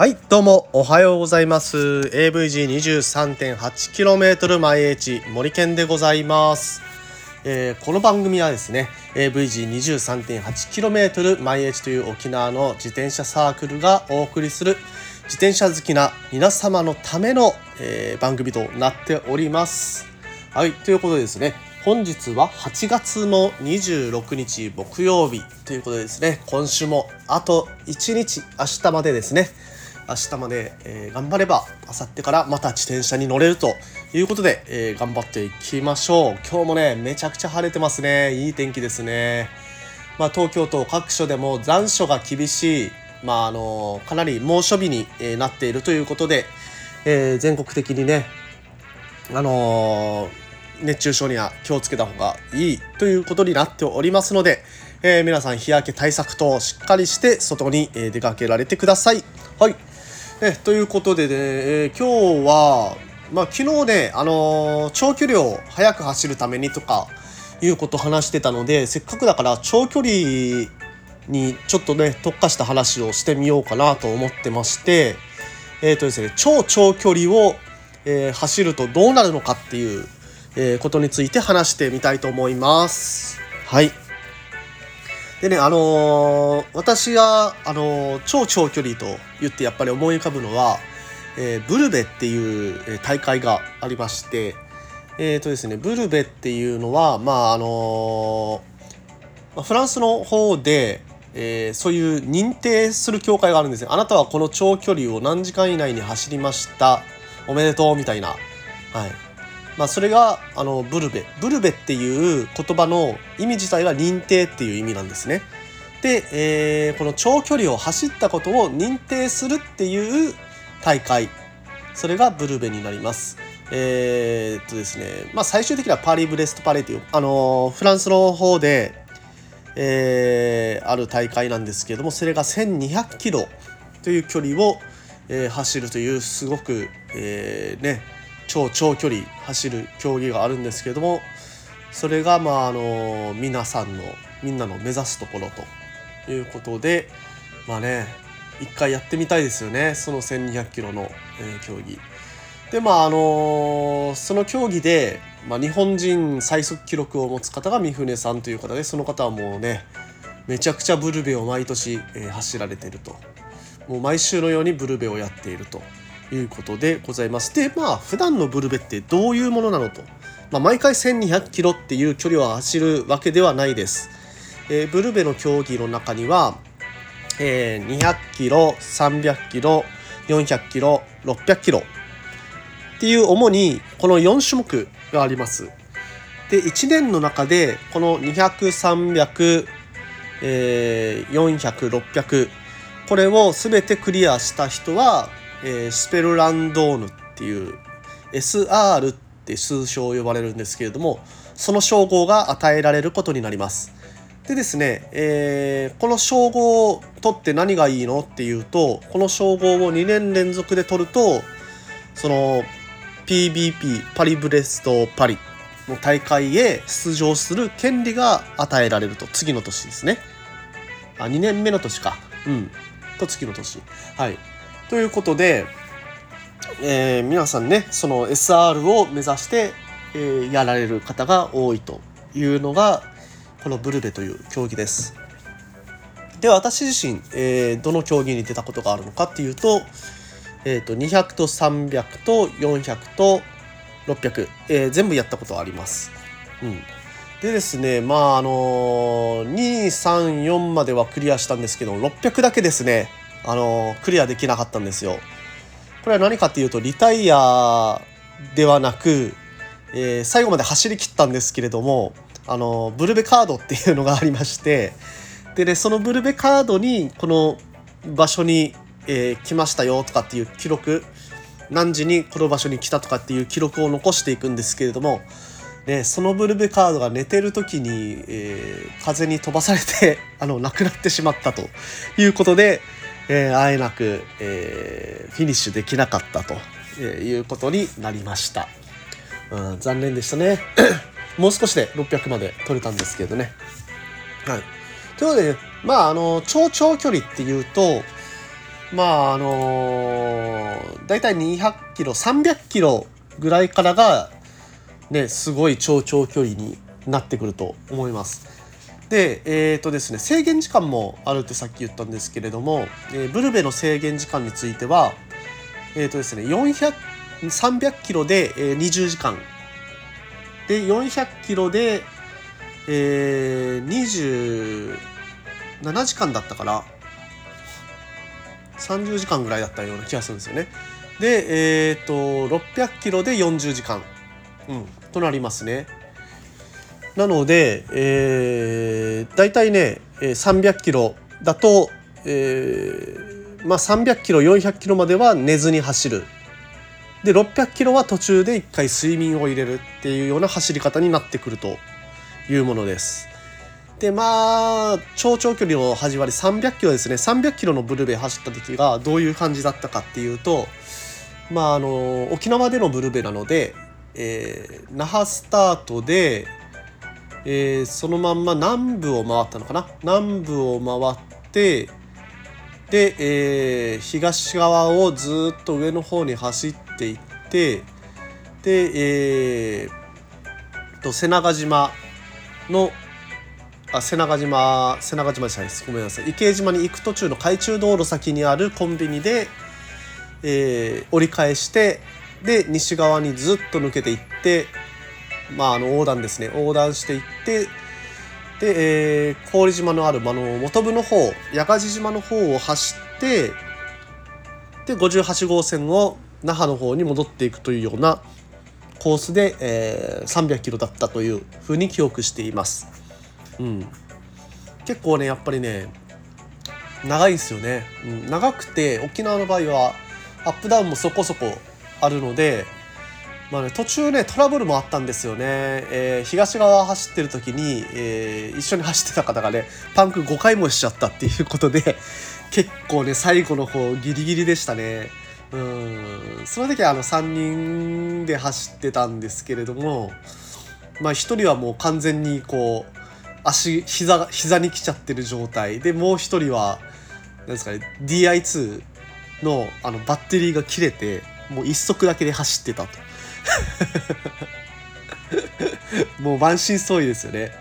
はいどうもおはようございます。AVG23.8km 毎 H 森健でございます、えー、この番組はですね AVG23.8km 毎 H という沖縄の自転車サークルがお送りする自転車好きな皆様のための、えー、番組となっております。はいということでですね本日は8月の26日木曜日ということでですね今週もあと1日明日までですね明日まで、えー、頑張れば明後日からまた自転車に乗れるということで、えー、頑張っていきましょう。今日もねめちゃくちゃ晴れてますね。いい天気ですね。まあ、東京都各所でも残暑が厳しいまああのかなり猛暑日に、えなっているということで、えー、全国的にねあの熱中症には気をつけた方がいいということになっておりますので、えー、皆さん日焼け対策としっかりして外に出かけられてください。はい。えということでね、えー、今日は、まあ、昨日ね、あのー、長距離を速く走るためにとかいうことを話してたのでせっかくだから長距離にちょっとね特化した話をしてみようかなと思ってましてえ、ー、とですね超長距離を、えー、走るとどうなるのかっていう、えー、ことについて話してみたいと思います。はいでね、あのー、私が、あのー、超長距離と言ってやっぱり思い浮かぶのは、えー、ブルベっていう大会がありまして、えーとですね、ブルベっていうのは、まああのフランスの方で、えー、そういう認定する協会があるんですよ。あなたはこの長距離を何時間以内に走りました？おめでとうみたいな。はい。まあ、それがあのブルベブルベっていう言葉の意味自体が認定っていう意味なんですね。で、えー、この長距離を走ったことを認定するっていう大会それがブルベになります。えー、っとですねまあ最終的にはパリー・ブレスト・パレっていうあのフランスの方で、えー、ある大会なんですけれどもそれが1200キロという距離を、えー、走るというすごく、えー、ね超長距離走る競技があるんですけどもそれがまああの皆さんのみんなの目指すところということでまあね一回やってみたいですよねその1200キロの、え、競技。でまああのその競技で、まあ、日本人最速記録を持つ方が三船さんという方でその方はもうねめちゃくちゃブルベを毎年、え、走られてるともう毎週のようにブルベをやっていると。いうことでございます。で、まあ、普段のブルベってどういうものなのと。まあ、毎回1200キロっていう距離を走るわけではないです。えー、ブルベの競技の中には、えー、200キロ、300キロ、400キロ、600キロっていう主にこの4種目があります。で、1年の中でこの200、300、えー、400、600これを全てクリアした人はえー、スペルランドーヌっていう SR って通称呼ばれるんですけれどもその称号が与えられることになります。でですね、えー、この称号を取って何がいいのっていうとこの称号を2年連続で取るとその PBP パリブレストパリの大会へ出場する権利が与えられると。次の年ですね。あ2年目の年か。うん。と次の年。はい。ということで、えー、皆さんねその SR を目指して、えー、やられる方が多いというのがこのブルベという競技です。で私自身、えー、どの競技に出たことがあるのかっていうと,、えーと、200と300と400と600、えー、全部やったことあります。うん、でですねまああのー、234まではクリアしたんですけど600だけですねあのクリアできなかったんですよ。これは何かっていうとリタイアではなく、えー、最後まで走り切ったんですけれどもあのブルベカードっていうのがありましてでねそのブルベカードにこの場所に、えー、来ましたよとかっていう記録何時にこの場所に来たとかっていう記録を残していくんですけれども、ね、そのブルベカードが寝てる時に、えー、風に飛ばされて あのなくなってしまったということで、えー、あえなく、えー、フィニッシュできなかったとえいうことになりました。うん、残念でしたね。もう少しで600まで取れたんですけどね。はい。ということで、ねまあ、あの、超長距離っていうと、まああのー、大体200キロ300キロぐらいからがねすごい超長距離になってくると思います。でえ、ー、とですね制限時間もあるってさっき言ったんですけれども、えー、ブルベの制限時間についてはえ、ー、とですね400 300キロで、えー、20時間で400キロで、えー、27時間だったから30時間ぐらいだったような気がするんですよね。で、えっ、ー、と、600キロで40時間、うん、となりますね。なので、えー、大体ね、300キロだと、えー、まあ300キロ、400キロまでは寝ずに走る。で、600キロは途中で一回睡眠を入れるっていうような走り方になってくるというものです。でまあ超長距離の始まり300キロですね300キロのブルベ走った時がどういう感じだったかっていうとまああの沖縄でのブルベなので、えー、那覇スタートで、えー、そのまんま南部を回ったのかな？南部を回ってで、えー、東側をずっと上の方に走っていってで、えー、と瀬長島のあ瀬長島瀬長島じゃないです。ごめんなさい。池江島に行く途中の海中道路先にあるコンビニで、えー、折り返してで西側にずっと抜けていってまああの横断ですね。横断していってで、えー、郡島のある、あの元部の方八ヶ地島の方を走ってで58号線を那覇の方に戻っていくというようなコースで、えー、300キロだったというふうに記憶しています。うん、結構ねやっぱりね長いですよね、うん、長くて沖縄の場合はアップダウンもそこそこあるので、まあね、途中ねトラブルもあったんですよね、えー、東側走ってる時に、えー、一緒に走ってた方がねパンク5回もしちゃったっていうことで 結構ね最後の方ギリギリでしたね。うん。その時はあの3人で走ってたんですけれどもまあ1人はもう完全にこう足膝膝に来ちゃってる状態。でもう一人は何ですかね DI2 のあのバッテリーが切れてもう一足だけで走ってたと。もう満身創痍ですよね。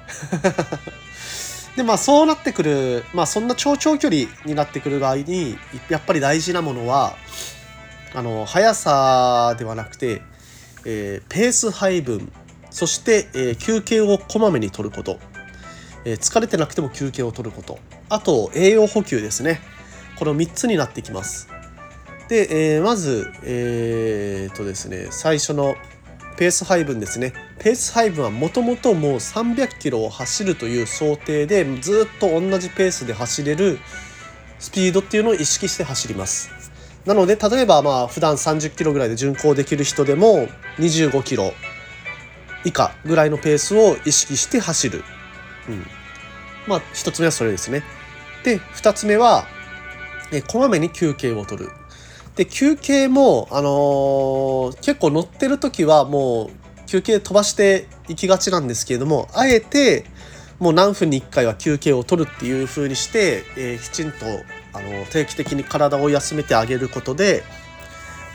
でまあそうなってくるまあそんな超長距離になってくる場合にやっぱり大事なものはあの速さではなくて、えー、ペース配分そして、えー、休憩をこまめに取ること。え疲れてなくても休憩を取ること。あと栄養補給ですね。この3つになってきます。で、えー、まずえー、とですね最初のペース配分ですねペース配分はもともともう300キロを走るという想定でずっと同じペースで走れるスピードっていうのを意識して走りますなので例えばまあ普段30キロぐらいで巡航できる人でも25キロ以下ぐらいのペースを意識して走るうん。まあ、一つ目はそれですね。で、二つ目は、えこまめに休憩を取る。で、休憩も、あのー、結構乗ってる時はもう休憩飛ばしていきがちなんですけれども、あえて、もう何分に1回は休憩を取るっていう風にして、えー、きちんとあの定期的に体を休めてあげることで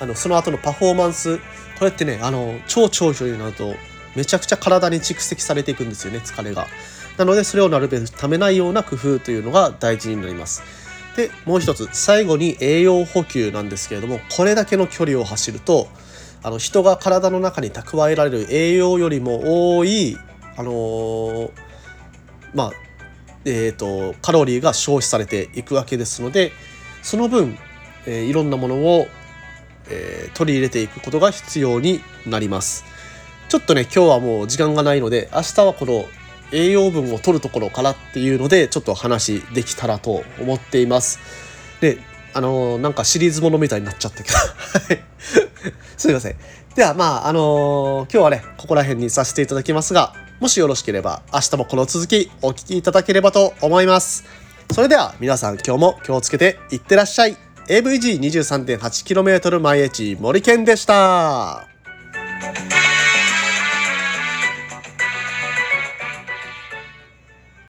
あのその後のパフォーマンスこれってねあの超長距離になるとめちゃくちゃ体に蓄積されていくんですよね疲れが。なのでそれをなるべくためないような工夫というのが大事になります。でもう一つ最後に栄養補給なんですけれどもこれだけの距離を走るとあの人が体の中に蓄えられる栄養よりも多いあのー、まあえーと、カロリーが消費されていくわけですのでその分、えー、いろんなものを、えー、取り入れていくことが必要になります。ちょっとね今日はもう時間がないので明日はこの栄養分を取るところからっていうのでちょっと話できたらと思っています。であのー、なんかシリーズものみたいになっちゃったけど すいません。ではまああのー、今日はねここら辺にさせていただきますがもしよろしければ明日もこの続きお聴きいただければと思います。それでは皆さん今日も気をつけていってらっしゃい。AVG23.8km 毎日森健でした。